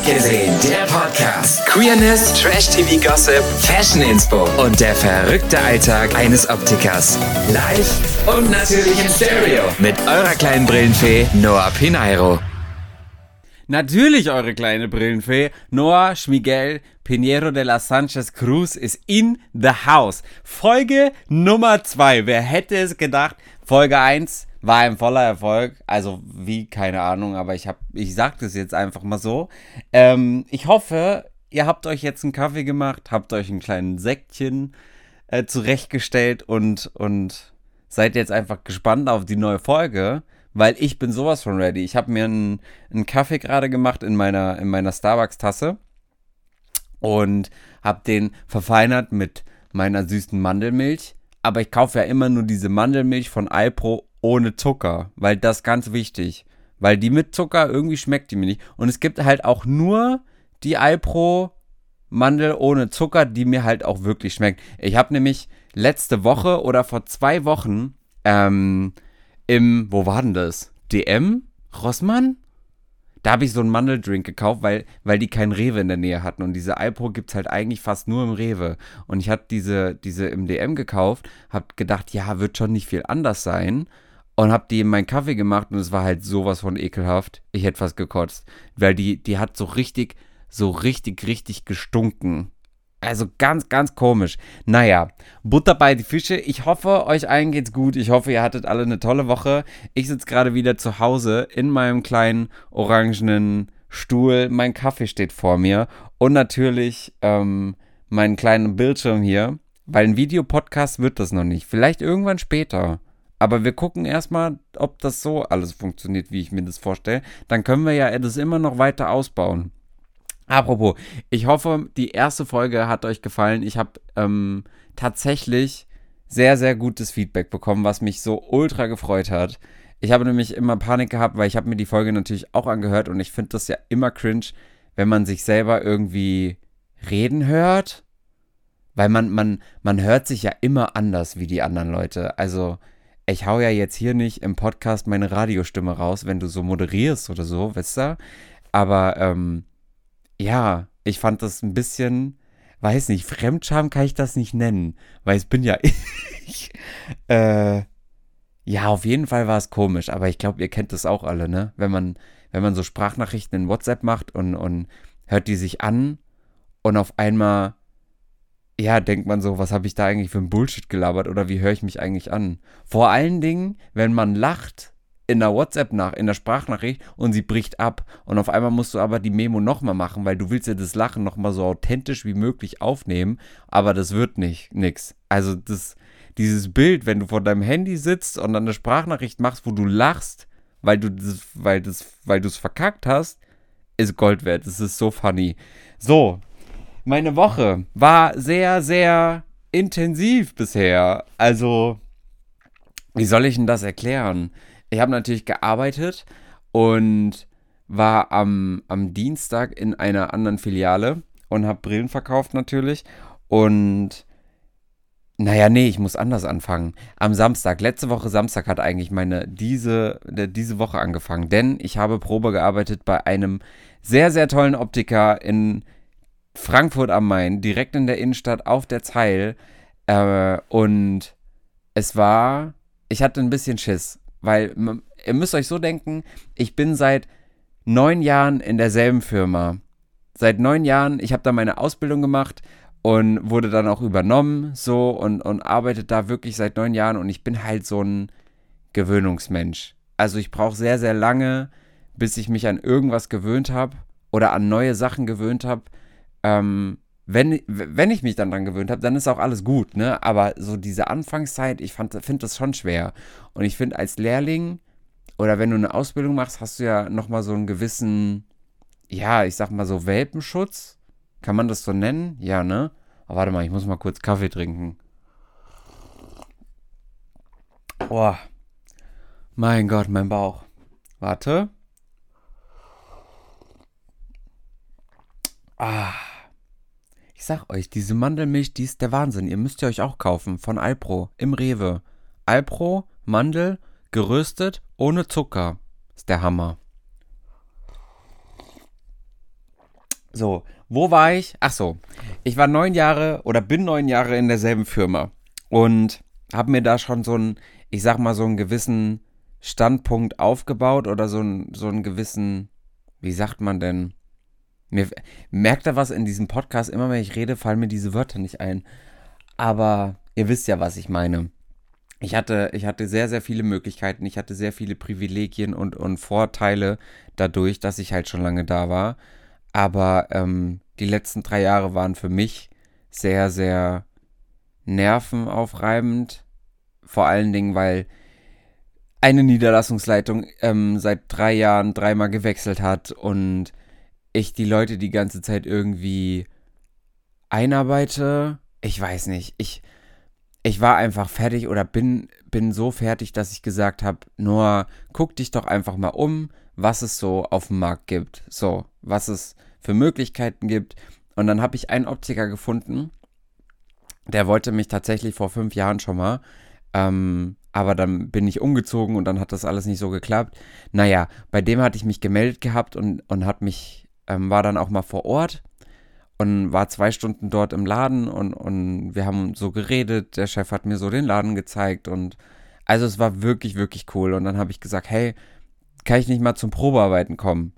Abgesehen, der Podcast. Queerness, Trash-TV Gossip, Fashion Inspo und der verrückte Alltag eines Optikers. Live und natürlich im Stereo mit eurer kleinen Brillenfee Noah Pineiro. Natürlich eure kleine Brillenfee. Noah Schmigel Pinheiro de la Sanchez Cruz ist in the house. Folge Nummer 2. Wer hätte es gedacht? Folge 1 war ein voller Erfolg. Also wie, keine Ahnung, aber ich, hab, ich sag das jetzt einfach mal so. Ähm, ich hoffe, ihr habt euch jetzt einen Kaffee gemacht, habt euch einen kleinen Säckchen äh, zurechtgestellt und, und seid jetzt einfach gespannt auf die neue Folge weil ich bin sowas von ready. Ich habe mir einen, einen Kaffee gerade gemacht in meiner, in meiner Starbucks-Tasse und habe den verfeinert mit meiner süßen Mandelmilch. Aber ich kaufe ja immer nur diese Mandelmilch von Alpro ohne Zucker, weil das ist ganz wichtig. Weil die mit Zucker irgendwie schmeckt die mir nicht. Und es gibt halt auch nur die Alpro Mandel ohne Zucker, die mir halt auch wirklich schmeckt. Ich habe nämlich letzte Woche oder vor zwei Wochen ähm, im, wo war denn das? DM? Rossmann? Da habe ich so einen Mandeldrink gekauft, weil, weil die keinen Rewe in der Nähe hatten. Und diese Alpro gibt es halt eigentlich fast nur im Rewe. Und ich hatte diese, diese im DM gekauft, habe gedacht, ja, wird schon nicht viel anders sein. Und habe die in meinen Kaffee gemacht und es war halt sowas von ekelhaft. Ich hätte fast gekotzt. Weil die, die hat so richtig, so richtig, richtig gestunken. Also ganz, ganz komisch. Naja, Butter bei die Fische. Ich hoffe, euch allen geht's gut. Ich hoffe, ihr hattet alle eine tolle Woche. Ich sitze gerade wieder zu Hause in meinem kleinen orangenen Stuhl. Mein Kaffee steht vor mir. Und natürlich ähm, meinen kleinen Bildschirm hier. Weil ein Videopodcast wird das noch nicht. Vielleicht irgendwann später. Aber wir gucken erstmal, ob das so alles funktioniert, wie ich mir das vorstelle. Dann können wir ja das immer noch weiter ausbauen. Apropos, ich hoffe, die erste Folge hat euch gefallen. Ich habe ähm, tatsächlich sehr, sehr gutes Feedback bekommen, was mich so ultra gefreut hat. Ich habe nämlich immer Panik gehabt, weil ich habe mir die Folge natürlich auch angehört und ich finde das ja immer cringe, wenn man sich selber irgendwie reden hört. Weil man, man, man hört sich ja immer anders wie die anderen Leute. Also, ich hau ja jetzt hier nicht im Podcast meine Radiostimme raus, wenn du so moderierst oder so, weißt du? Aber, ähm, ja, ich fand das ein bisschen, weiß nicht, Fremdscham kann ich das nicht nennen, weil es bin ja ich. Äh, ja, auf jeden Fall war es komisch, aber ich glaube, ihr kennt das auch alle, ne? Wenn man, wenn man so Sprachnachrichten in WhatsApp macht und, und hört die sich an und auf einmal, ja, denkt man so, was habe ich da eigentlich für ein Bullshit gelabert oder wie höre ich mich eigentlich an? Vor allen Dingen, wenn man lacht in der WhatsApp nach, in der Sprachnachricht und sie bricht ab. Und auf einmal musst du aber die Memo nochmal machen, weil du willst ja das Lachen nochmal so authentisch wie möglich aufnehmen, aber das wird nicht, nix. Also das, dieses Bild, wenn du vor deinem Handy sitzt und dann eine Sprachnachricht machst, wo du lachst, weil du das, weil das, weil du es verkackt hast, ist Gold wert. Das ist so funny. So, meine Woche war sehr, sehr intensiv bisher. Also, wie soll ich denn das erklären? ich habe natürlich gearbeitet und war am, am Dienstag in einer anderen Filiale und habe Brillen verkauft natürlich. Und naja, nee, ich muss anders anfangen. Am Samstag, letzte Woche Samstag hat eigentlich meine diese, diese Woche angefangen, denn ich habe Probe gearbeitet bei einem sehr, sehr tollen Optiker in Frankfurt am Main, direkt in der Innenstadt auf der Zeil. Äh, und es war, ich hatte ein bisschen Schiss. Weil ihr müsst euch so denken, ich bin seit neun Jahren in derselben Firma. Seit neun Jahren, ich habe da meine Ausbildung gemacht und wurde dann auch übernommen so und, und arbeitet da wirklich seit neun Jahren und ich bin halt so ein Gewöhnungsmensch. Also ich brauche sehr, sehr lange, bis ich mich an irgendwas gewöhnt habe oder an neue Sachen gewöhnt habe. Ähm, wenn, wenn ich mich dann dran gewöhnt habe, dann ist auch alles gut, ne? Aber so diese Anfangszeit, ich finde das schon schwer. Und ich finde, als Lehrling oder wenn du eine Ausbildung machst, hast du ja nochmal so einen gewissen, ja, ich sag mal so Welpenschutz. Kann man das so nennen? Ja, ne? Aber warte mal, ich muss mal kurz Kaffee trinken. Boah. Mein Gott, mein Bauch. Warte. Ah. Ich sag euch, diese Mandelmilch, die ist der Wahnsinn. Ihr müsst ihr euch auch kaufen. Von Alpro. Im Rewe. Alpro, Mandel, geröstet, ohne Zucker. Ist der Hammer. So, wo war ich? Ach so, ich war neun Jahre oder bin neun Jahre in derselben Firma und habe mir da schon so einen, ich sag mal, so einen gewissen Standpunkt aufgebaut oder so einen, so einen gewissen, wie sagt man denn? Mir merkt da was in diesem Podcast, immer wenn ich rede, fallen mir diese Wörter nicht ein. Aber ihr wisst ja, was ich meine. Ich hatte, ich hatte sehr, sehr viele Möglichkeiten, ich hatte sehr viele Privilegien und, und Vorteile dadurch, dass ich halt schon lange da war. Aber ähm, die letzten drei Jahre waren für mich sehr, sehr nervenaufreibend. Vor allen Dingen, weil eine Niederlassungsleitung ähm, seit drei Jahren dreimal gewechselt hat und ich die Leute die ganze Zeit irgendwie einarbeite. Ich weiß nicht. Ich, ich war einfach fertig oder bin, bin so fertig, dass ich gesagt habe, nur guck dich doch einfach mal um, was es so auf dem Markt gibt. So, was es für Möglichkeiten gibt. Und dann habe ich einen Optiker gefunden, der wollte mich tatsächlich vor fünf Jahren schon mal. Ähm, aber dann bin ich umgezogen und dann hat das alles nicht so geklappt. Naja, bei dem hatte ich mich gemeldet gehabt und, und hat mich, ähm, war dann auch mal vor Ort und war zwei Stunden dort im Laden und, und wir haben so geredet. Der Chef hat mir so den Laden gezeigt und also es war wirklich, wirklich cool. Und dann habe ich gesagt, hey, kann ich nicht mal zum Probearbeiten kommen?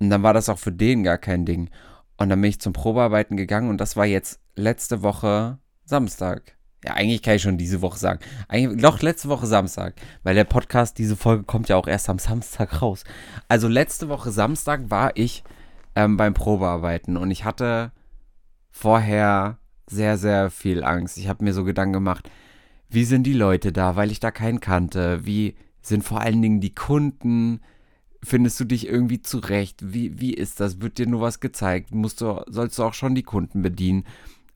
Und dann war das auch für den gar kein Ding. Und dann bin ich zum Probearbeiten gegangen und das war jetzt letzte Woche Samstag. Ja, eigentlich kann ich schon diese Woche sagen. Eigentlich, doch, letzte Woche Samstag. Weil der Podcast, diese Folge kommt ja auch erst am Samstag raus. Also letzte Woche Samstag war ich ähm, beim Probearbeiten und ich hatte vorher sehr, sehr viel Angst. Ich habe mir so Gedanken gemacht, wie sind die Leute da, weil ich da keinen kannte? Wie sind vor allen Dingen die Kunden? Findest du dich irgendwie zurecht? Wie, wie ist das? Wird dir nur was gezeigt? Musst du, sollst du auch schon die Kunden bedienen?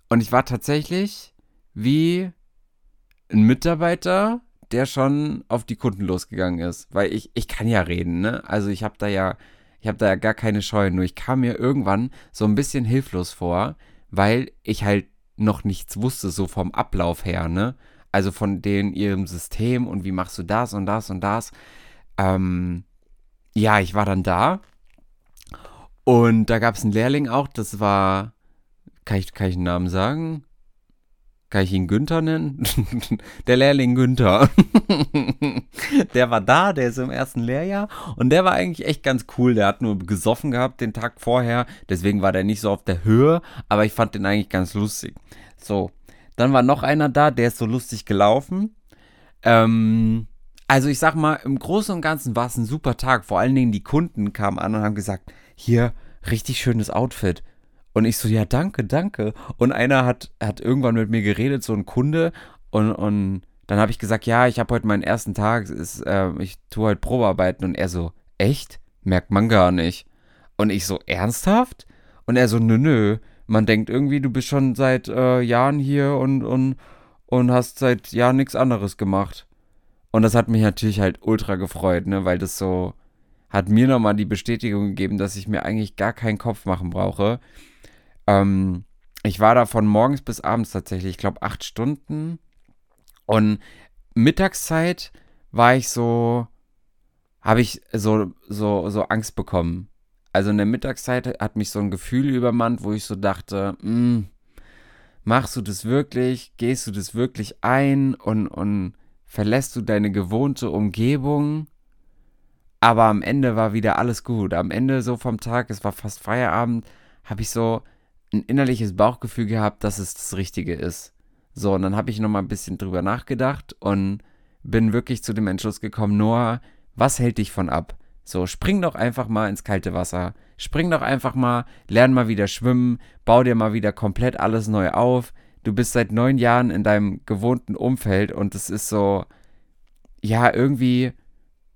Und ich war tatsächlich wie ein Mitarbeiter, der schon auf die Kunden losgegangen ist. Weil ich, ich kann ja reden, ne? Also ich habe da ja, ich habe da ja gar keine Scheu. Nur ich kam mir irgendwann so ein bisschen hilflos vor, weil ich halt noch nichts wusste, so vom Ablauf her, ne? Also von denen ihrem System und wie machst du das und das und das. Ähm, ja, ich war dann da und da gab es einen Lehrling auch, das war, kann ich, kann ich einen Namen sagen? Kann ich ihn Günther nennen? der Lehrling Günther. der war da, der ist im ersten Lehrjahr und der war eigentlich echt ganz cool. Der hat nur gesoffen gehabt den Tag vorher, deswegen war der nicht so auf der Höhe, aber ich fand den eigentlich ganz lustig. So, dann war noch einer da, der ist so lustig gelaufen. Ähm, also ich sag mal, im Großen und Ganzen war es ein super Tag. Vor allen Dingen die Kunden kamen an und haben gesagt, hier, richtig schönes Outfit und ich so, ja, danke, danke. Und einer hat, hat irgendwann mit mir geredet, so ein Kunde. Und, und dann habe ich gesagt, ja, ich habe heute meinen ersten Tag, ist, äh, ich tue heute Probearbeiten. Und er so, echt? Merkt man gar nicht. Und ich so, ernsthaft? Und er so, nö, nö. Man denkt irgendwie, du bist schon seit äh, Jahren hier und, und, und hast seit Jahren nichts anderes gemacht. Und das hat mich natürlich halt ultra gefreut, ne, weil das so hat mir nochmal die Bestätigung gegeben, dass ich mir eigentlich gar keinen Kopf machen brauche. Ähm, ich war da von morgens bis abends tatsächlich, ich glaube, acht Stunden. Und Mittagszeit war ich so, habe ich so, so, so Angst bekommen. Also in der Mittagszeit hat mich so ein Gefühl übermannt, wo ich so dachte, hm, machst du das wirklich? Gehst du das wirklich ein und, und verlässt du deine gewohnte Umgebung? Aber am Ende war wieder alles gut. Am Ende so vom Tag, es war fast Feierabend, habe ich so ein innerliches Bauchgefühl gehabt, dass es das Richtige ist. So, und dann habe ich nochmal ein bisschen drüber nachgedacht und bin wirklich zu dem Entschluss gekommen, Noah, was hält dich von ab? So, spring doch einfach mal ins kalte Wasser. Spring doch einfach mal, lern mal wieder schwimmen, bau dir mal wieder komplett alles neu auf. Du bist seit neun Jahren in deinem gewohnten Umfeld und es ist so, ja, irgendwie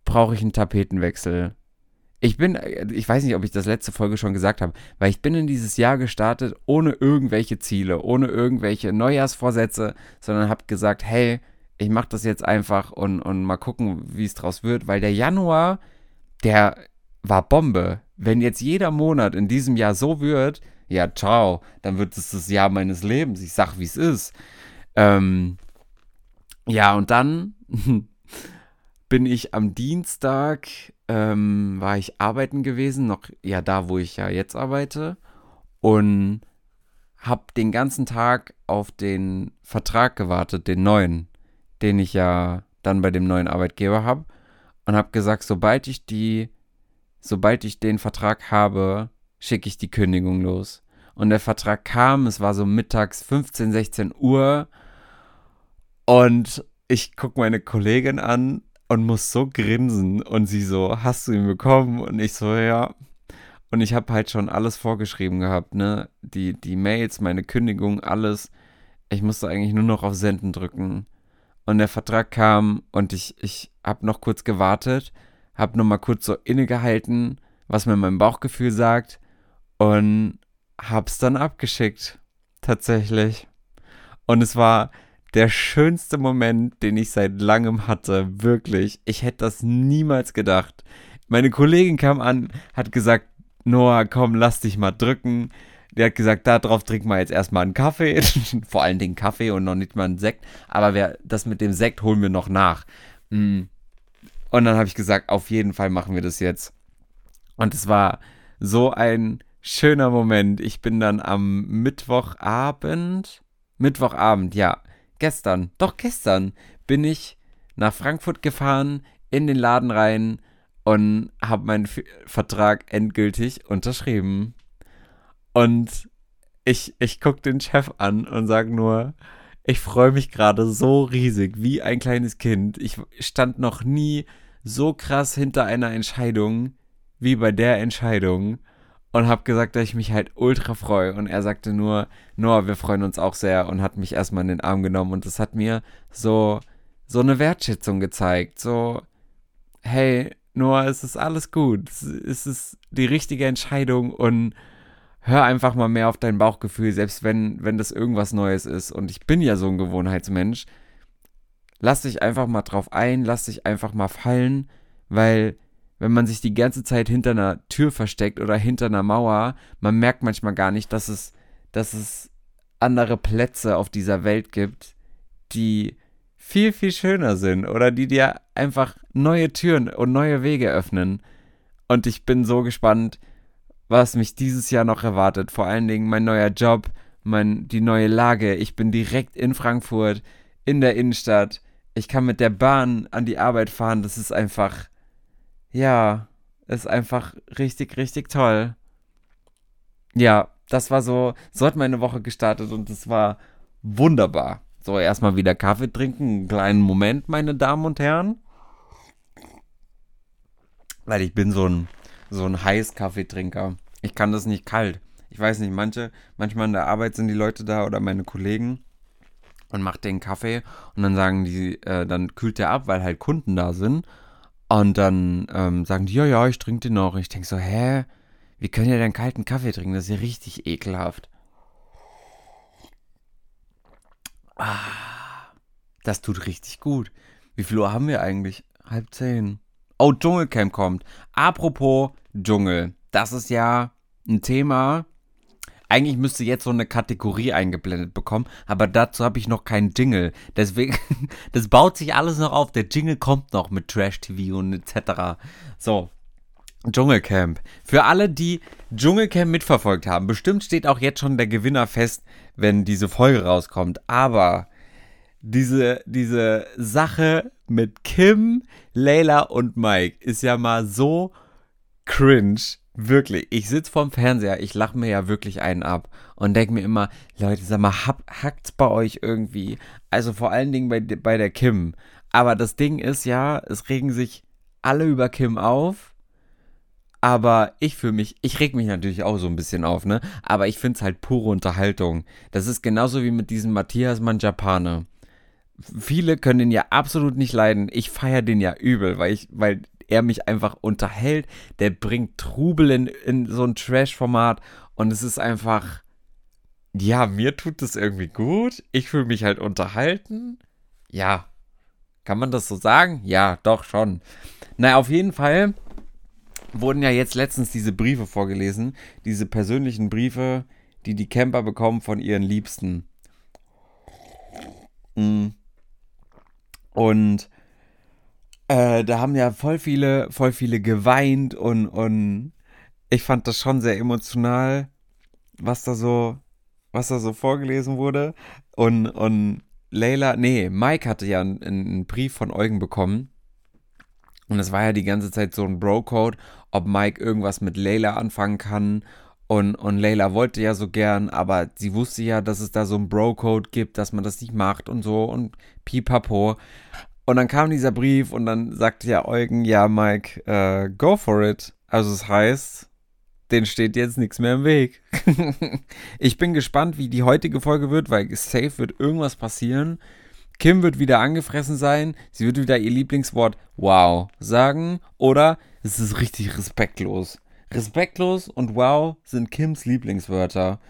brauche ich einen Tapetenwechsel. Ich bin, ich weiß nicht, ob ich das letzte Folge schon gesagt habe, weil ich bin in dieses Jahr gestartet ohne irgendwelche Ziele, ohne irgendwelche Neujahrsvorsätze, sondern habe gesagt, hey, ich mache das jetzt einfach und, und mal gucken, wie es draus wird, weil der Januar, der war Bombe. Wenn jetzt jeder Monat in diesem Jahr so wird, ja, ciao, dann wird es das Jahr meines Lebens. Ich sag, wie es ist. Ähm, ja, und dann bin ich am Dienstag, ähm, war ich arbeiten gewesen, noch ja da, wo ich ja jetzt arbeite. und habe den ganzen Tag auf den Vertrag gewartet, den neuen, den ich ja dann bei dem neuen Arbeitgeber habe und habe gesagt, sobald ich die, sobald ich den Vertrag habe, schicke ich die Kündigung los. Und der Vertrag kam, es war so mittags 15, 16 Uhr und ich gucke meine Kollegin an und muss so grinsen und sie so, hast du ihn bekommen? Und ich so, ja. Und ich habe halt schon alles vorgeschrieben gehabt, ne? Die, die Mails, meine Kündigung, alles. Ich musste eigentlich nur noch auf Senden drücken. Und der Vertrag kam und ich, ich habe noch kurz gewartet, habe noch mal kurz so innegehalten, was mir mein Bauchgefühl sagt und hab's dann abgeschickt. Tatsächlich. Und es war der schönste Moment, den ich seit langem hatte. Wirklich. Ich hätte das niemals gedacht. Meine Kollegin kam an, hat gesagt, Noah, komm, lass dich mal drücken. Der hat gesagt, da drauf trinken wir jetzt erstmal einen Kaffee. Vor allen Dingen Kaffee und noch nicht mal einen Sekt. Aber wer, das mit dem Sekt holen wir noch nach. Mm. Und dann habe ich gesagt, auf jeden Fall machen wir das jetzt. Und es war so ein schöner Moment. Ich bin dann am Mittwochabend, Mittwochabend, ja, gestern, doch gestern, bin ich nach Frankfurt gefahren, in den Laden rein und habe meinen F Vertrag endgültig unterschrieben. Und ich, ich gucke den Chef an und sage nur, ich freue mich gerade so riesig, wie ein kleines Kind. Ich stand noch nie so krass hinter einer Entscheidung wie bei der Entscheidung und habe gesagt, dass ich mich halt ultra freue. Und er sagte nur, Noah, wir freuen uns auch sehr und hat mich erstmal in den Arm genommen. Und das hat mir so, so eine Wertschätzung gezeigt. So, hey, Noah, es ist alles gut. Es ist die richtige Entscheidung und hör einfach mal mehr auf dein Bauchgefühl, selbst wenn, wenn das irgendwas Neues ist. Und ich bin ja so ein Gewohnheitsmensch. Lass dich einfach mal drauf ein, lass dich einfach mal fallen, weil wenn man sich die ganze Zeit hinter einer Tür versteckt oder hinter einer Mauer, man merkt manchmal gar nicht, dass es, dass es andere Plätze auf dieser Welt gibt, die viel, viel schöner sind oder die dir einfach neue Türen und neue Wege öffnen. Und ich bin so gespannt, was mich dieses Jahr noch erwartet. Vor allen Dingen mein neuer Job, mein, die neue Lage. Ich bin direkt in Frankfurt, in der Innenstadt. Ich kann mit der Bahn an die Arbeit fahren. Das ist einfach ja, ist einfach richtig, richtig toll. Ja, das war so, so hat meine Woche gestartet und es war wunderbar. So, erstmal wieder Kaffee trinken, einen kleinen Moment, meine Damen und Herren. Weil ich bin so ein, so ein heiß Kaffeetrinker. Ich kann das nicht kalt. Ich weiß nicht, manche, manchmal in der Arbeit sind die Leute da oder meine Kollegen und macht den Kaffee und dann sagen die, äh, dann kühlt der ab, weil halt Kunden da sind. Und dann ähm, sagen die, ja, ja, ich trinke den noch. Und ich denke so, hä? Wie können ihr denn kalten Kaffee trinken? Das ist ja richtig ekelhaft. Ah, das tut richtig gut. Wie viel Uhr haben wir eigentlich? Halb zehn. Oh, Dschungelcamp kommt. Apropos Dschungel. Das ist ja ein Thema, eigentlich müsste jetzt so eine Kategorie eingeblendet bekommen, aber dazu habe ich noch keinen Jingle. Deswegen, das baut sich alles noch auf. Der Jingle kommt noch mit Trash TV und etc. So, Dschungelcamp. Für alle, die Dschungelcamp mitverfolgt haben, bestimmt steht auch jetzt schon der Gewinner fest, wenn diese Folge rauskommt. Aber diese, diese Sache mit Kim, Layla und Mike ist ja mal so cringe. Wirklich, ich sitze vorm Fernseher, ich lache mir ja wirklich einen ab und denke mir immer, Leute, sag mal, hackt's bei euch irgendwie? Also vor allen Dingen bei, bei der Kim. Aber das Ding ist ja, es regen sich alle über Kim auf. Aber ich für mich, ich reg mich natürlich auch so ein bisschen auf, ne? Aber ich finde es halt pure Unterhaltung. Das ist genauso wie mit diesem Matthias Manjapane. Viele können den ja absolut nicht leiden. Ich feiere den ja übel, weil ich, weil er mich einfach unterhält. Der bringt Trubel in, in so ein Trash-Format und es ist einfach, ja, mir tut das irgendwie gut. Ich fühle mich halt unterhalten. Ja, kann man das so sagen? Ja, doch schon. Naja, auf jeden Fall wurden ja jetzt letztens diese Briefe vorgelesen, diese persönlichen Briefe, die die Camper bekommen von ihren Liebsten. Mm. Und äh, da haben ja voll viele, voll viele geweint und, und ich fand das schon sehr emotional. was da so, was da so vorgelesen wurde. Und, und Leila, nee, Mike hatte ja einen, einen Brief von Eugen bekommen. Und es war ja die ganze Zeit so ein Bro-Code, ob Mike irgendwas mit Leila anfangen kann. Und, und Leila wollte ja so gern, aber sie wusste ja, dass es da so ein Bro-Code gibt, dass man das nicht macht und so und pipapo. Und dann kam dieser Brief und dann sagte ja Eugen, ja, Mike, uh, go for it. Also es das heißt, den steht jetzt nichts mehr im Weg. ich bin gespannt, wie die heutige Folge wird, weil safe wird irgendwas passieren. Kim wird wieder angefressen sein. Sie wird wieder ihr Lieblingswort wow sagen. Oder es ist richtig respektlos. Respektlos und wow sind Kims Lieblingswörter.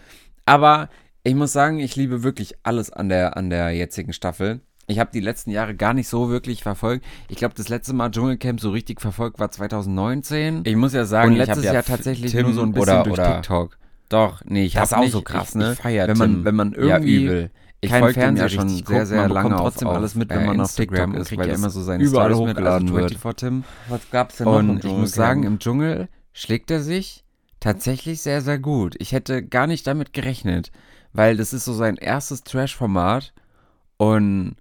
Aber ich muss sagen, ich liebe wirklich alles an der, an der jetzigen Staffel. Ich habe die letzten Jahre gar nicht so wirklich verfolgt. Ich glaube, das letzte Mal Dschungelcamp so richtig verfolgt war 2019. Ich muss ja sagen, und letztes Jahr tatsächlich Tim nur so ein bisschen oder, durch oder TikTok. Doch, nee, ich Das hab auch nicht, so krass, ich, ne? Ich wenn man, wenn man ja, irgendwie übel. Ich kein Fernseher ja schon richtig sehr, sehr lange trotzdem auf, alles mit, äh, wenn man auf Instagram TikTok ist, weil ja immer so seine überall Stories mit, hochgeladen also wird. 24 Tim. Was gab's denn noch Und ich muss sagen, im Dschungel schlägt er sich tatsächlich sehr, sehr gut. Ich hätte gar nicht damit gerechnet, weil das ist so sein erstes Trash-Format und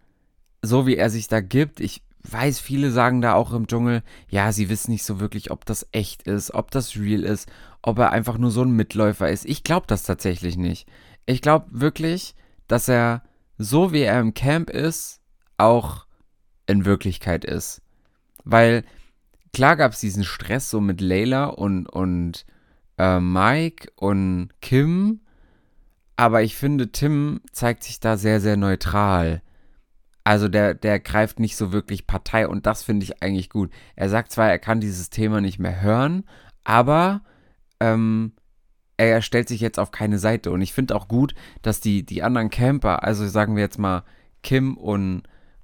so wie er sich da gibt, ich weiß, viele sagen da auch im Dschungel, ja, sie wissen nicht so wirklich, ob das echt ist, ob das real ist, ob er einfach nur so ein Mitläufer ist. Ich glaube das tatsächlich nicht. Ich glaube wirklich, dass er so wie er im Camp ist, auch in Wirklichkeit ist. Weil klar gab es diesen Stress so mit Layla und, und äh, Mike und Kim, aber ich finde, Tim zeigt sich da sehr, sehr neutral. Also der, der greift nicht so wirklich Partei und das finde ich eigentlich gut. Er sagt zwar, er kann dieses Thema nicht mehr hören, aber ähm, er stellt sich jetzt auf keine Seite. Und ich finde auch gut, dass die, die anderen Camper, also sagen wir jetzt mal Kim und,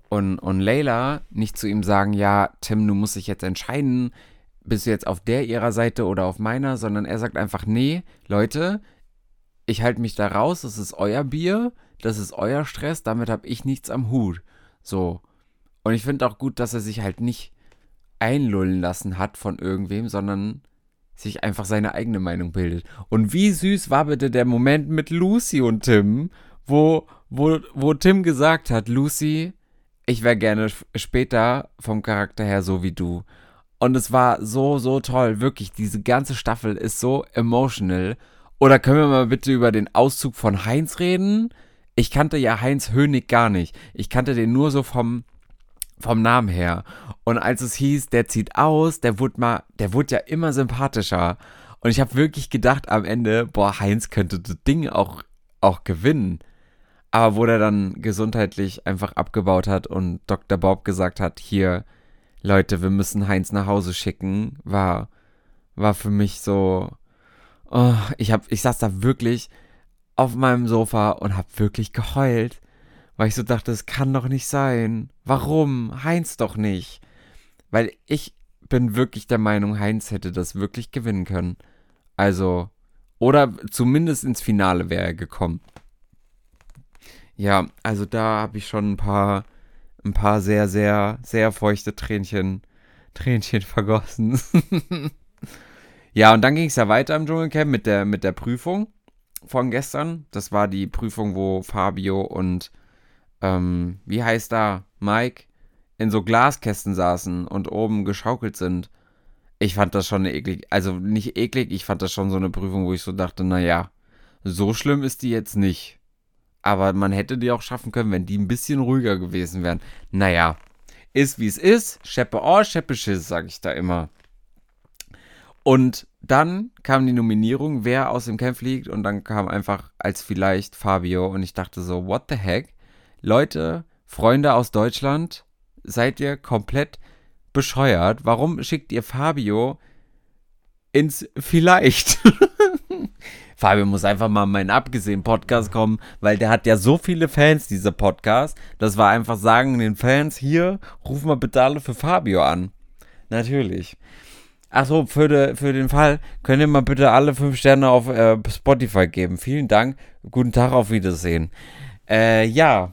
und, und Layla, nicht zu ihm sagen, ja, Tim, du musst dich jetzt entscheiden, bist du jetzt auf der ihrer Seite oder auf meiner, sondern er sagt einfach, nee, Leute, ich halte mich da raus, das ist euer Bier, das ist euer Stress, damit habe ich nichts am Hut. So. Und ich finde auch gut, dass er sich halt nicht einlullen lassen hat von irgendwem, sondern sich einfach seine eigene Meinung bildet. Und wie süß war bitte der Moment mit Lucy und Tim, wo, wo, wo Tim gesagt hat, Lucy, ich wäre gerne später vom Charakter her so wie du. Und es war so, so toll. Wirklich, diese ganze Staffel ist so emotional. Oder können wir mal bitte über den Auszug von Heinz reden? Ich kannte ja Heinz Hönig gar nicht. Ich kannte den nur so vom, vom Namen her. Und als es hieß, der zieht aus, der wurde mal, der wurde ja immer sympathischer. Und ich habe wirklich gedacht am Ende, boah, Heinz könnte das Ding auch, auch gewinnen. Aber wo der dann gesundheitlich einfach abgebaut hat und Dr. Bob gesagt hat, hier, Leute, wir müssen Heinz nach Hause schicken, war, war für mich so, oh, ich hab, ich saß da wirklich auf meinem Sofa und hab wirklich geheult, weil ich so dachte, es kann doch nicht sein. Warum? Heinz doch nicht. Weil ich bin wirklich der Meinung, Heinz hätte das wirklich gewinnen können. Also, oder zumindest ins Finale wäre er gekommen. Ja, also da habe ich schon ein paar, ein paar sehr, sehr, sehr feuchte Tränchen, Tränchen vergossen. ja, und dann ging es ja weiter im Dschungelcamp mit der, mit der Prüfung von gestern. Das war die Prüfung, wo Fabio und, ähm, wie heißt da, Mike, in so Glaskästen saßen und oben geschaukelt sind. Ich fand das schon eklig. Also nicht eklig, ich fand das schon so eine Prüfung, wo ich so dachte, naja, so schlimm ist die jetzt nicht. Aber man hätte die auch schaffen können, wenn die ein bisschen ruhiger gewesen wären. Naja, ist wie es ist. Scheppe oh, Scheppe Schiss, sag ich da immer. Und dann kam die Nominierung, wer aus dem Camp fliegt. Und dann kam einfach als vielleicht Fabio. Und ich dachte so, what the heck? Leute, Freunde aus Deutschland, seid ihr komplett bescheuert? Warum schickt ihr Fabio ins Vielleicht? Fabio muss einfach mal in meinen abgesehen Podcast kommen, weil der hat ja so viele Fans, dieser Podcast, dass wir einfach sagen den Fans, hier, wir bitte alle für Fabio an. Natürlich. Achso, für, de, für den Fall könnt ihr mal bitte alle fünf Sterne auf äh, Spotify geben. Vielen Dank. Guten Tag, auf Wiedersehen. Äh, ja.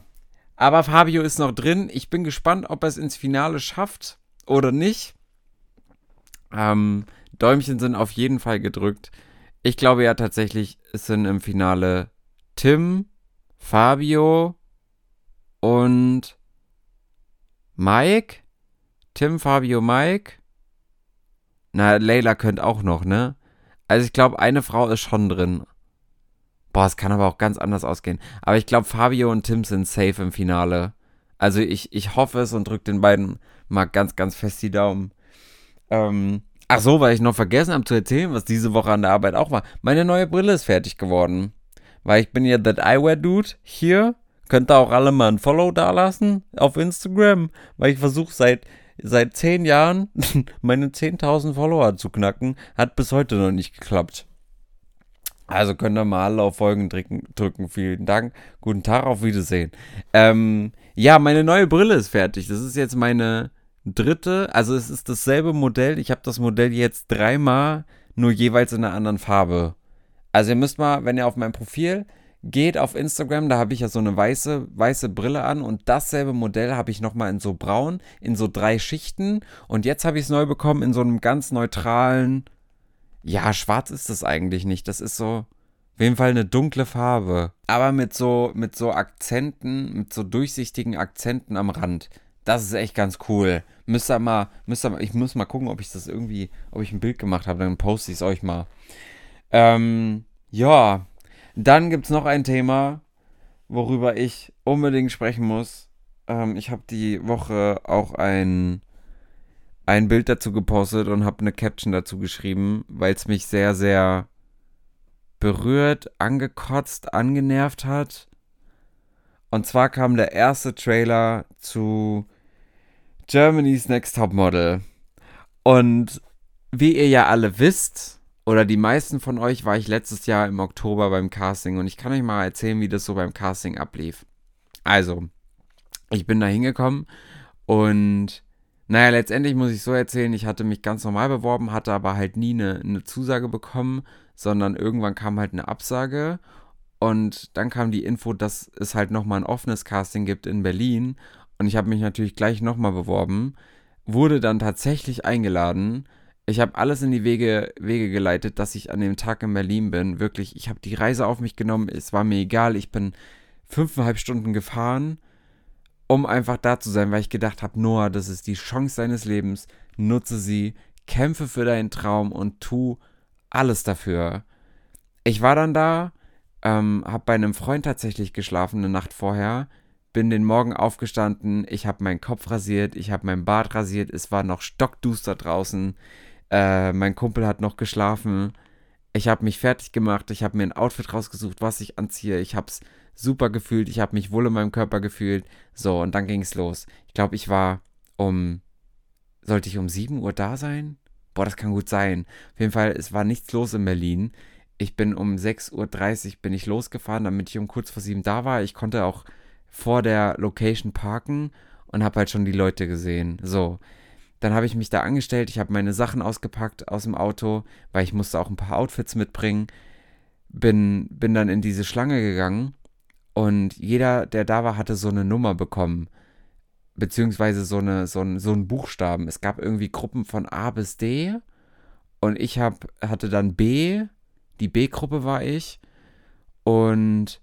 Aber Fabio ist noch drin. Ich bin gespannt, ob er es ins Finale schafft oder nicht. Ähm, Däumchen sind auf jeden Fall gedrückt. Ich glaube ja tatsächlich, es sind im Finale Tim, Fabio und Mike. Tim, Fabio, Mike. Na, Leila könnte auch noch, ne? Also ich glaube, eine Frau ist schon drin. Boah, es kann aber auch ganz anders ausgehen. Aber ich glaube, Fabio und Tim sind safe im Finale. Also ich, ich hoffe es und drücke den beiden mal ganz, ganz fest die Daumen. Ähm, ach so, weil ich noch vergessen habe zu erzählen, was diese Woche an der Arbeit auch war. Meine neue Brille ist fertig geworden. Weil ich bin ja That Eyewear Dude hier. Könnt ihr auch alle mal ein Follow dalassen auf Instagram. Weil ich versuche seit, seit 10 Jahren meine 10.000 Follower zu knacken. Hat bis heute noch nicht geklappt. Also könnt ihr mal alle auf Folgen drücken. drücken. Vielen Dank. Guten Tag, auf Wiedersehen. Ähm, ja, meine neue Brille ist fertig. Das ist jetzt meine dritte. Also es ist dasselbe Modell. Ich habe das Modell jetzt dreimal, nur jeweils in einer anderen Farbe. Also ihr müsst mal, wenn ihr auf mein Profil geht auf Instagram, da habe ich ja so eine weiße, weiße Brille an und dasselbe Modell habe ich nochmal in so braun, in so drei Schichten. Und jetzt habe ich es neu bekommen in so einem ganz neutralen, ja, schwarz ist das eigentlich nicht. Das ist so, auf jeden Fall eine dunkle Farbe. Aber mit so, mit so Akzenten, mit so durchsichtigen Akzenten am Rand. Das ist echt ganz cool. Müsst ihr mal, müsst ihr mal, ich muss mal gucken, ob ich das irgendwie, ob ich ein Bild gemacht habe, dann poste ich es euch mal. Ähm, ja, dann gibt es noch ein Thema, worüber ich unbedingt sprechen muss. Ähm, ich habe die Woche auch ein, ein Bild dazu gepostet und habe eine Caption dazu geschrieben, weil es mich sehr, sehr berührt, angekotzt, angenervt hat. Und zwar kam der erste Trailer zu Germany's Next Top Model. Und wie ihr ja alle wisst, oder die meisten von euch, war ich letztes Jahr im Oktober beim Casting und ich kann euch mal erzählen, wie das so beim Casting ablief. Also, ich bin da hingekommen und naja, letztendlich muss ich so erzählen, ich hatte mich ganz normal beworben, hatte aber halt nie eine, eine Zusage bekommen, sondern irgendwann kam halt eine Absage und dann kam die Info, dass es halt nochmal ein offenes Casting gibt in Berlin und ich habe mich natürlich gleich nochmal beworben, wurde dann tatsächlich eingeladen ich habe alles in die Wege, Wege geleitet, dass ich an dem Tag in Berlin bin. Wirklich, ich habe die Reise auf mich genommen. Es war mir egal. Ich bin fünfeinhalb Stunden gefahren, um einfach da zu sein, weil ich gedacht habe, Noah, das ist die Chance deines Lebens. Nutze sie, kämpfe für deinen Traum und tu alles dafür. Ich war dann da, ähm, habe bei einem Freund tatsächlich geschlafen eine Nacht vorher, bin den Morgen aufgestanden, ich habe meinen Kopf rasiert, ich habe mein Bart rasiert, es war noch stockduster draußen. Äh, mein Kumpel hat noch geschlafen. Ich habe mich fertig gemacht. Ich habe mir ein Outfit rausgesucht, was ich anziehe. Ich habe es super gefühlt. Ich habe mich wohl in meinem Körper gefühlt. So, und dann ging es los. Ich glaube, ich war um. Sollte ich um 7 Uhr da sein? Boah, das kann gut sein. Auf jeden Fall, es war nichts los in Berlin. Ich bin um 6.30 Uhr bin ich losgefahren, damit ich um kurz vor 7 da war. Ich konnte auch vor der Location parken und habe halt schon die Leute gesehen. So, dann habe ich mich da angestellt, ich habe meine Sachen ausgepackt aus dem Auto, weil ich musste auch ein paar Outfits mitbringen. Bin, bin dann in diese Schlange gegangen und jeder, der da war, hatte so eine Nummer bekommen. Beziehungsweise so, eine, so, ein, so einen Buchstaben. Es gab irgendwie Gruppen von A bis D und ich hab, hatte dann B, die B-Gruppe war ich. Und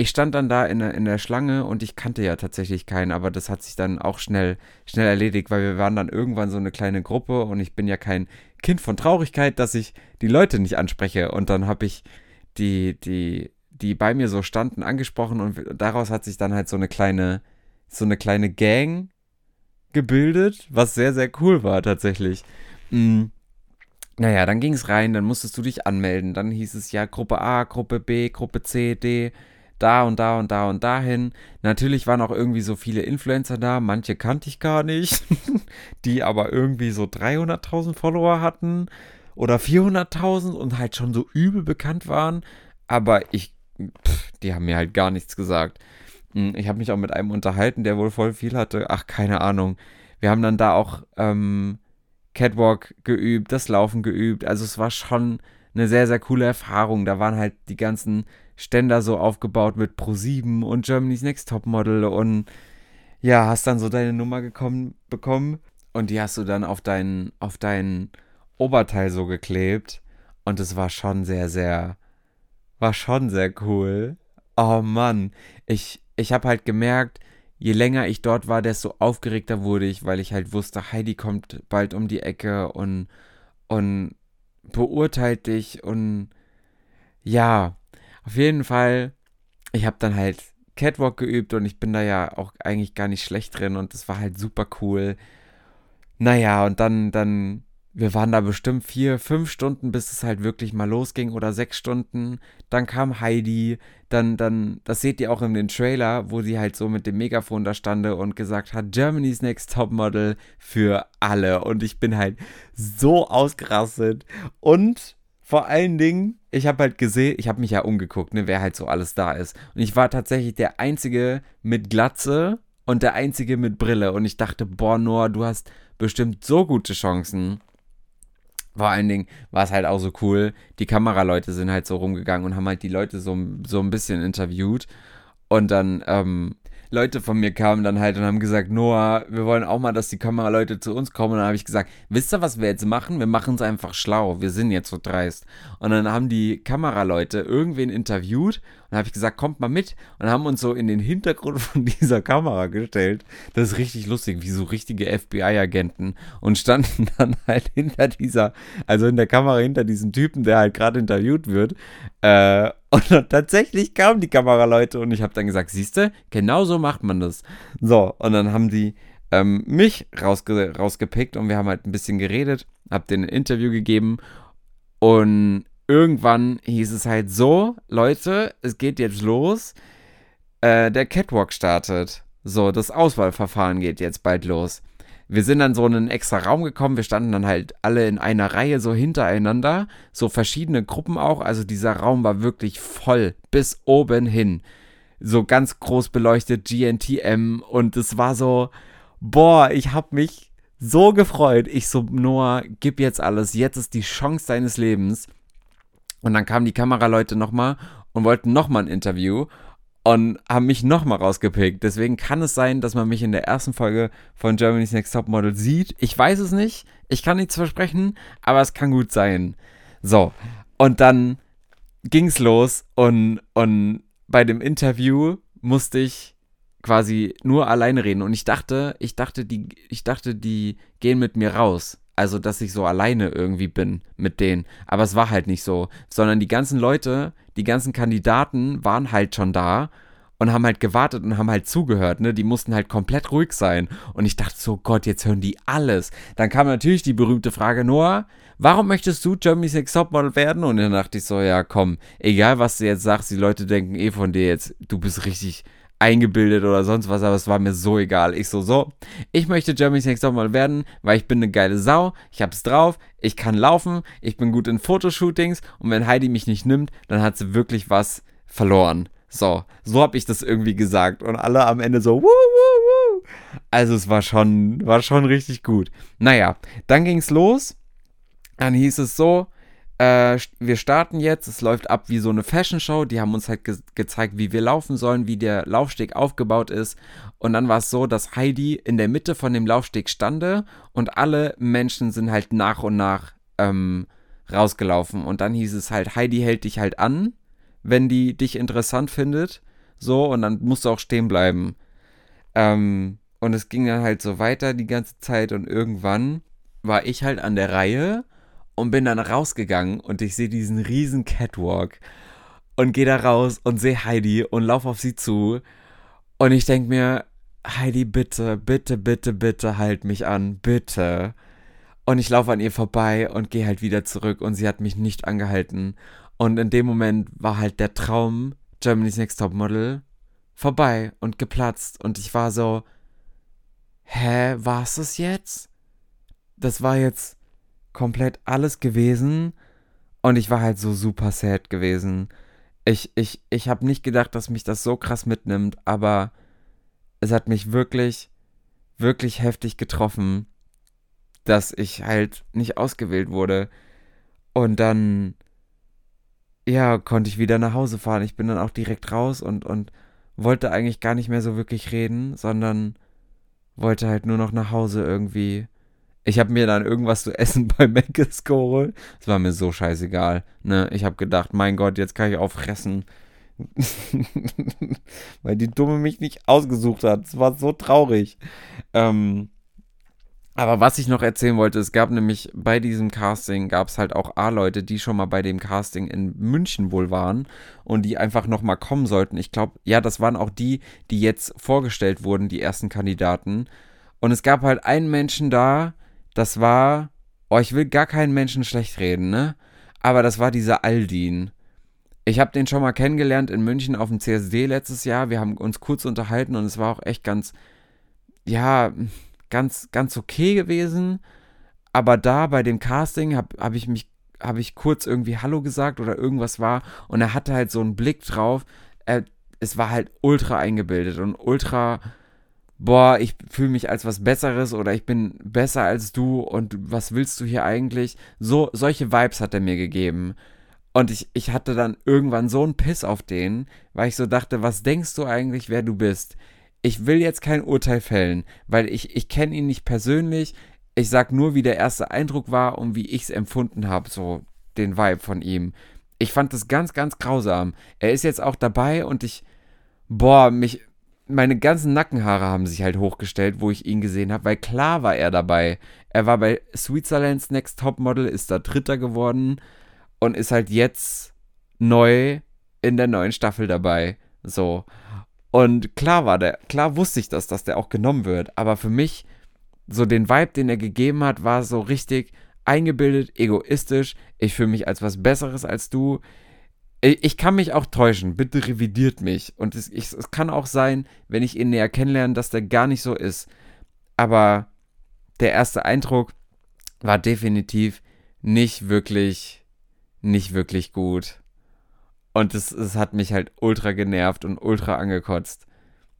ich stand dann da in der, in der Schlange und ich kannte ja tatsächlich keinen, aber das hat sich dann auch schnell, schnell erledigt, weil wir waren dann irgendwann so eine kleine Gruppe und ich bin ja kein Kind von Traurigkeit, dass ich die Leute nicht anspreche. Und dann habe ich die, die, die bei mir so standen, angesprochen und daraus hat sich dann halt so eine kleine, so eine kleine Gang gebildet, was sehr, sehr cool war tatsächlich. Mhm. Naja, dann ging es rein, dann musstest du dich anmelden. Dann hieß es ja Gruppe A, Gruppe B, Gruppe C, D da und da und da und dahin. Natürlich waren auch irgendwie so viele Influencer da, manche kannte ich gar nicht, die aber irgendwie so 300.000 Follower hatten oder 400.000 und halt schon so übel bekannt waren. Aber ich, pff, die haben mir halt gar nichts gesagt. Hm, ich habe mich auch mit einem unterhalten, der wohl voll viel hatte. Ach, keine Ahnung. Wir haben dann da auch ähm, Catwalk geübt, das Laufen geübt. Also es war schon eine sehr, sehr coole Erfahrung. Da waren halt die ganzen Ständer so aufgebaut mit Pro7 und Germany's Next Topmodel und ja, hast dann so deine Nummer gekommen, bekommen und die hast du dann auf dein, auf dein Oberteil so geklebt. und es war schon sehr, sehr, war schon sehr cool. Oh Mann, ich, ich habe halt gemerkt, je länger ich dort war, desto aufgeregter wurde ich, weil ich halt wusste, Heidi kommt bald um die Ecke und, und beurteilt dich und ja, auf jeden Fall, ich habe dann halt Catwalk geübt und ich bin da ja auch eigentlich gar nicht schlecht drin und das war halt super cool. Naja, und dann, dann wir waren da bestimmt vier, fünf Stunden, bis es halt wirklich mal losging oder sechs Stunden. Dann kam Heidi, dann, dann, das seht ihr auch in den Trailer, wo sie halt so mit dem Megafon da stande und gesagt hat, Germany's Next Topmodel für alle. Und ich bin halt so ausgerastet. Und vor allen Dingen, ich habe halt gesehen, ich habe mich ja umgeguckt, ne, wer halt so alles da ist. Und ich war tatsächlich der Einzige mit Glatze und der Einzige mit Brille. Und ich dachte, boah, Noah, du hast bestimmt so gute Chancen. Vor allen Dingen war es halt auch so cool. Die Kameraleute sind halt so rumgegangen und haben halt die Leute so, so ein bisschen interviewt. Und dann ähm, Leute von mir kamen dann halt und haben gesagt, Noah, wir wollen auch mal, dass die Kameraleute zu uns kommen. Und dann habe ich gesagt, wisst ihr, was wir jetzt machen? Wir machen es einfach schlau. Wir sind jetzt so dreist. Und dann haben die Kameraleute irgendwen interviewt dann habe ich gesagt, kommt mal mit und haben uns so in den Hintergrund von dieser Kamera gestellt. Das ist richtig lustig, wie so richtige FBI-Agenten und standen dann halt hinter dieser, also in der Kamera hinter diesem Typen, der halt gerade interviewt wird. Äh, und dann tatsächlich kamen die Kameraleute und ich habe dann gesagt, siehste, genau so macht man das. So, und dann haben die ähm, mich rausge rausgepickt und wir haben halt ein bisschen geredet, hab denen ein Interview gegeben und irgendwann hieß es halt so, Leute, es geht jetzt los, äh, der Catwalk startet. So, das Auswahlverfahren geht jetzt bald los wir sind dann so in einen extra Raum gekommen. Wir standen dann halt alle in einer Reihe so hintereinander, so verschiedene Gruppen auch. Also dieser Raum war wirklich voll bis oben hin. So ganz groß beleuchtet GNTM und es war so, boah, ich hab mich so gefreut. Ich so, Noah, gib jetzt alles. Jetzt ist die Chance deines Lebens. Und dann kamen die Kameraleute nochmal und wollten nochmal ein Interview und haben mich nochmal rausgepickt. Deswegen kann es sein, dass man mich in der ersten Folge von Germany's Next Topmodel sieht. Ich weiß es nicht. Ich kann nichts versprechen, aber es kann gut sein. So, und dann ging's los und, und bei dem Interview musste ich quasi nur alleine reden und ich dachte, ich dachte, die, ich dachte, die gehen mit mir raus. Also, dass ich so alleine irgendwie bin mit denen. Aber es war halt nicht so. Sondern die ganzen Leute, die ganzen Kandidaten waren halt schon da und haben halt gewartet und haben halt zugehört, ne? Die mussten halt komplett ruhig sein. Und ich dachte so, Gott, jetzt hören die alles. Dann kam natürlich die berühmte Frage, Noah, warum möchtest du Germany's Next Topmodel werden? Und dann dachte ich so, ja, komm, egal was du jetzt sagst, die Leute denken eh von dir jetzt, du bist richtig eingebildet oder sonst was, aber es war mir so egal. Ich so, so, ich möchte Germany's Next Topmodel werden, weil ich bin eine geile Sau, ich hab's drauf, ich kann laufen, ich bin gut in Fotoshootings und wenn Heidi mich nicht nimmt, dann hat sie wirklich was verloren. So, so hab ich das irgendwie gesagt und alle am Ende so, wuh, wuh, wuh. Also es war schon, war schon richtig gut. Naja, dann ging's los. Dann hieß es so, äh, wir starten jetzt, es läuft ab wie so eine Fashion Show. Die haben uns halt ge gezeigt, wie wir laufen sollen, wie der Laufsteg aufgebaut ist. Und dann war es so, dass Heidi in der Mitte von dem Laufsteg stande und alle Menschen sind halt nach und nach ähm, rausgelaufen. Und dann hieß es halt, Heidi hält dich halt an, wenn die dich interessant findet. So, und dann musst du auch stehen bleiben. Ähm, und es ging dann halt so weiter die ganze Zeit und irgendwann war ich halt an der Reihe und bin dann rausgegangen und ich sehe diesen riesen Catwalk und gehe da raus und sehe Heidi und laufe auf sie zu und ich denke mir, Heidi, bitte, bitte, bitte, bitte halt mich an, bitte. Und ich laufe an ihr vorbei und gehe halt wieder zurück und sie hat mich nicht angehalten. Und in dem Moment war halt der Traum Germany's Next Top Model vorbei und geplatzt und ich war so, hä, war's es jetzt? Das war jetzt komplett alles gewesen und ich war halt so super sad gewesen. Ich, ich, ich habe nicht gedacht, dass mich das so krass mitnimmt, aber es hat mich wirklich, wirklich heftig getroffen, dass ich halt nicht ausgewählt wurde. Und dann, ja, konnte ich wieder nach Hause fahren. Ich bin dann auch direkt raus und, und wollte eigentlich gar nicht mehr so wirklich reden, sondern wollte halt nur noch nach Hause irgendwie Ich habe mir dann irgendwas zu essen bei Mc's geholt. Das war mir so scheißegal. Ne? Ich habe gedacht, mein Gott, jetzt kann ich auch fressen. Weil die Dumme mich nicht ausgesucht hat. Es war so traurig. Ähm, aber was ich noch erzählen wollte, es gab nämlich bei diesem Casting, gab es halt auch A-Leute, die schon mal bei dem Casting in München wohl waren und die einfach nochmal kommen sollten. Ich glaube, ja, das waren auch die, die jetzt vorgestellt wurden, die ersten Kandidaten. Und es gab halt einen Menschen da, das war, oh, ich will gar keinen Menschen schlecht reden, ne? Aber das war dieser Aldin. Ich habe den schon mal kennengelernt in München auf dem CSD letztes Jahr. Wir haben uns kurz unterhalten und es war auch echt ganz, ja, ganz, ganz okay gewesen. Aber da bei dem Casting habe hab ich mich, habe ich kurz irgendwie Hallo gesagt oder irgendwas war und er hatte halt so einen Blick drauf. Er, es war halt ultra eingebildet und ultra, boah, ich fühle mich als was Besseres oder ich bin besser als du und was willst du hier eigentlich? So, solche Vibes hat er mir gegeben. Und ich, ich hatte dann irgendwann so einen Piss auf den, weil ich so dachte, was denkst du eigentlich, wer du bist? Ich will jetzt kein Urteil fällen, weil ich, ich kenne ihn nicht persönlich. Ich sag nur, wie der erste Eindruck war und wie ich es empfunden habe, so den Vibe von ihm. Ich fand das ganz, ganz grausam. Er ist jetzt auch dabei und ich, boah, mich, meine ganzen Nackenhaare haben sich halt hochgestellt, wo ich ihn gesehen habe, weil klar war er dabei. Er war bei Switzerland's Next Top Model, ist da Dritter geworden und ist halt jetzt neu in der neuen Staffel dabei. So. Und klar war der, klar wusste ich das, dass der auch genommen wird. Aber für mich, so den Vibe, den er gegeben hat, war so richtig eingebildet, egoistisch. Ich fühle mich als was Besseres als du. Ich, ich kann mich auch täuschen. Bitte revidiert mich. Und es, ich, es kann auch sein, wenn ich ihn näher kennenlerne, dass der gar nicht so ist. Aber der erste Eindruck war definitiv nicht wirklich nicht wirklich gut. Und es, es hat mich halt ultra genervt und ultra angekotzt.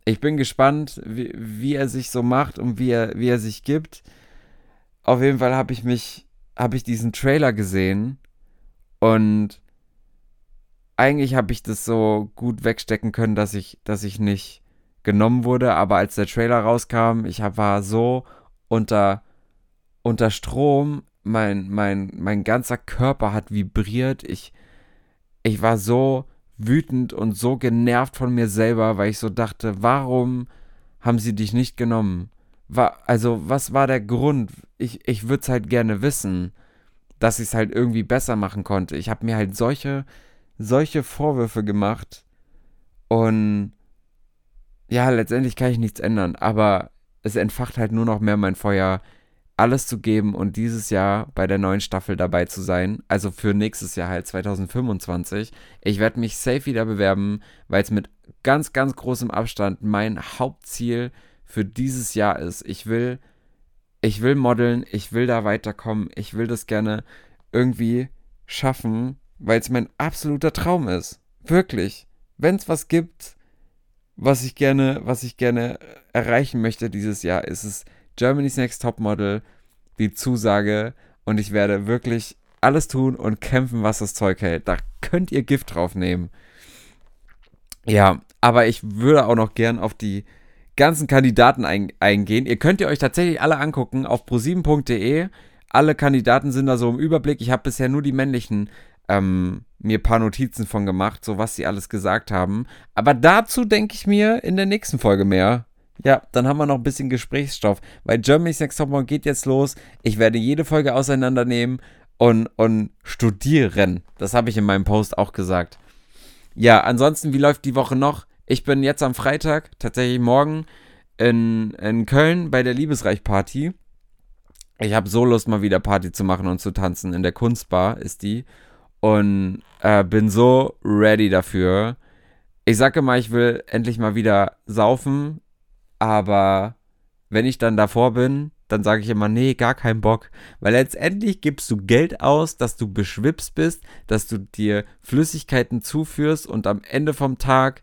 Ich bin gespannt, wie, wie er sich so macht und wie er, wie er sich gibt. Auf jeden Fall habe ich mich, habe ich diesen Trailer gesehen und eigentlich habe ich das so gut wegstecken können, dass ich, dass ich nicht genommen wurde. Aber als der Trailer rauskam, ich hab, war so unter, unter Strom mein, mein, mein ganzer Körper hat vibriert. Ich, ich war so wütend und so genervt von mir selber, weil ich so dachte, warum haben sie dich nicht genommen? War, also, was war der Grund? Ich, ich würde es halt gerne wissen, dass ich es halt irgendwie besser machen konnte. Ich habe mir halt solche, solche Vorwürfe gemacht und ja, letztendlich kann ich nichts ändern, aber es entfacht halt nur noch mehr mein Feuer, alles zu geben und dieses Jahr bei der neuen Staffel dabei zu sein. Also für nächstes Jahr halt 2025. Ich werde mich safe wieder bewerben, weil es mit ganz, ganz großem Abstand mein Hauptziel für dieses Jahr ist. Ich will, ich will modeln, ich will da weiterkommen, ich will das gerne irgendwie schaffen, weil es mein absoluter Traum ist. Wirklich. Wenn es was gibt, was ich gerne, was ich gerne erreichen möchte dieses Jahr, ist es Germany's Next Topmodel die Zusage und ich werde wirklich alles tun und kämpfen, was das Zeug hält. Da könnt ihr Gift drauf nehmen. Ja, aber ich würde auch noch gern auf die ganzen Kandidaten ein, eingehen. Ihr könnt ihr euch tatsächlich alle angucken auf pro7.de. Alle Kandidaten sind da so im Überblick. Ich habe bisher nur die männlichen ähm, mir ein paar Notizen von gemacht, so was sie alles gesagt haben. Aber dazu denke ich mir in der nächsten Folge mehr. Ja, dann haben wir noch ein bisschen Gesprächsstoff, weil Germany's Next Topmodel geht jetzt los. Ich werde jede Folge auseinandernehmen und, und studieren. Das habe ich in meinem Post auch gesagt. Ja, ansonsten, wie läuft die Woche noch? Ich bin jetzt am Freitag, tatsächlich morgen, in, in Köln bei der Liebesreich-Party. Ich habe so Lust, mal wieder Party zu machen und zu tanzen. In der Kunstbar ist die. Und äh, bin so ready dafür. Ich sage mal, ich will endlich mal wieder saufen aber wenn ich dann davor bin, dann sage ich immer, nee, gar keinen Bock. Weil letztendlich gibst du Geld aus, dass du beschwipst bist, dass du dir Flüssigkeiten zuführst und am Ende vom Tag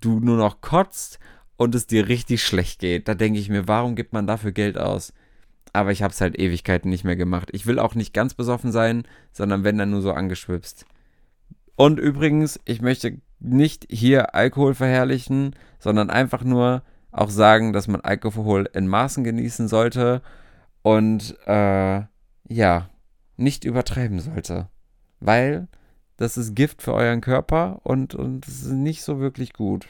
du nur noch kotzt und es dir richtig schlecht geht. Da denke ich mir, warum gibt man dafür Geld aus? Aber ich habe es halt Ewigkeiten nicht mehr gemacht. Ich will auch nicht ganz besoffen sein, sondern wenn dann nur so angeschwipst. Und übrigens, ich möchte nicht hier Alkohol verherrlichen, sondern einfach nur auch sagen, dass man Alkohol in Maßen genießen sollte und äh, ja, nicht übertreiben sollte. Weil das ist Gift für euren Körper und, und es ist nicht so wirklich gut.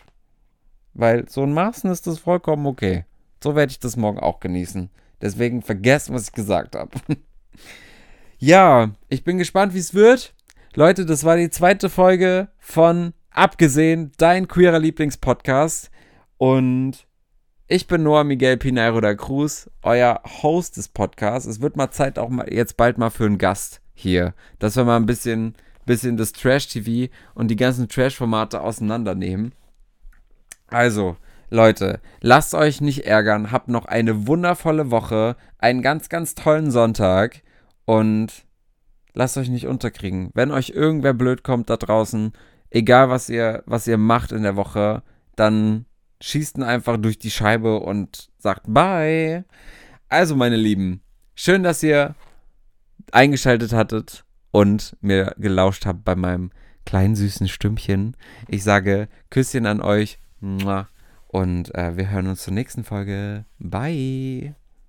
Weil so in Maßen ist das vollkommen okay. So werde ich das morgen auch genießen. Deswegen vergesst, was ich gesagt habe. ja, ich bin gespannt, wie es wird. Leute, das war die zweite Folge von Abgesehen, dein queerer Lieblingspodcast. Und ich bin Noah Miguel Pineiro da Cruz, euer Host des Podcasts. Es wird mal Zeit auch mal jetzt bald mal für einen Gast hier, dass wir mal ein bisschen, bisschen das Trash-TV und die ganzen Trash-Formate auseinandernehmen. Also, Leute, lasst euch nicht ärgern, habt noch eine wundervolle Woche, einen ganz, ganz tollen Sonntag und lasst euch nicht unterkriegen. Wenn euch irgendwer blöd kommt da draußen, egal was ihr, was ihr macht in der Woche, dann schießt ihn einfach durch die Scheibe und sagt Bye. Also, meine Lieben, schön, dass ihr eingeschaltet hattet und mir gelauscht habt bei meinem kleinen süßen Stimmchen. Ich sage Küsschen an euch und äh, wir hören uns zur nächsten Folge. Bye.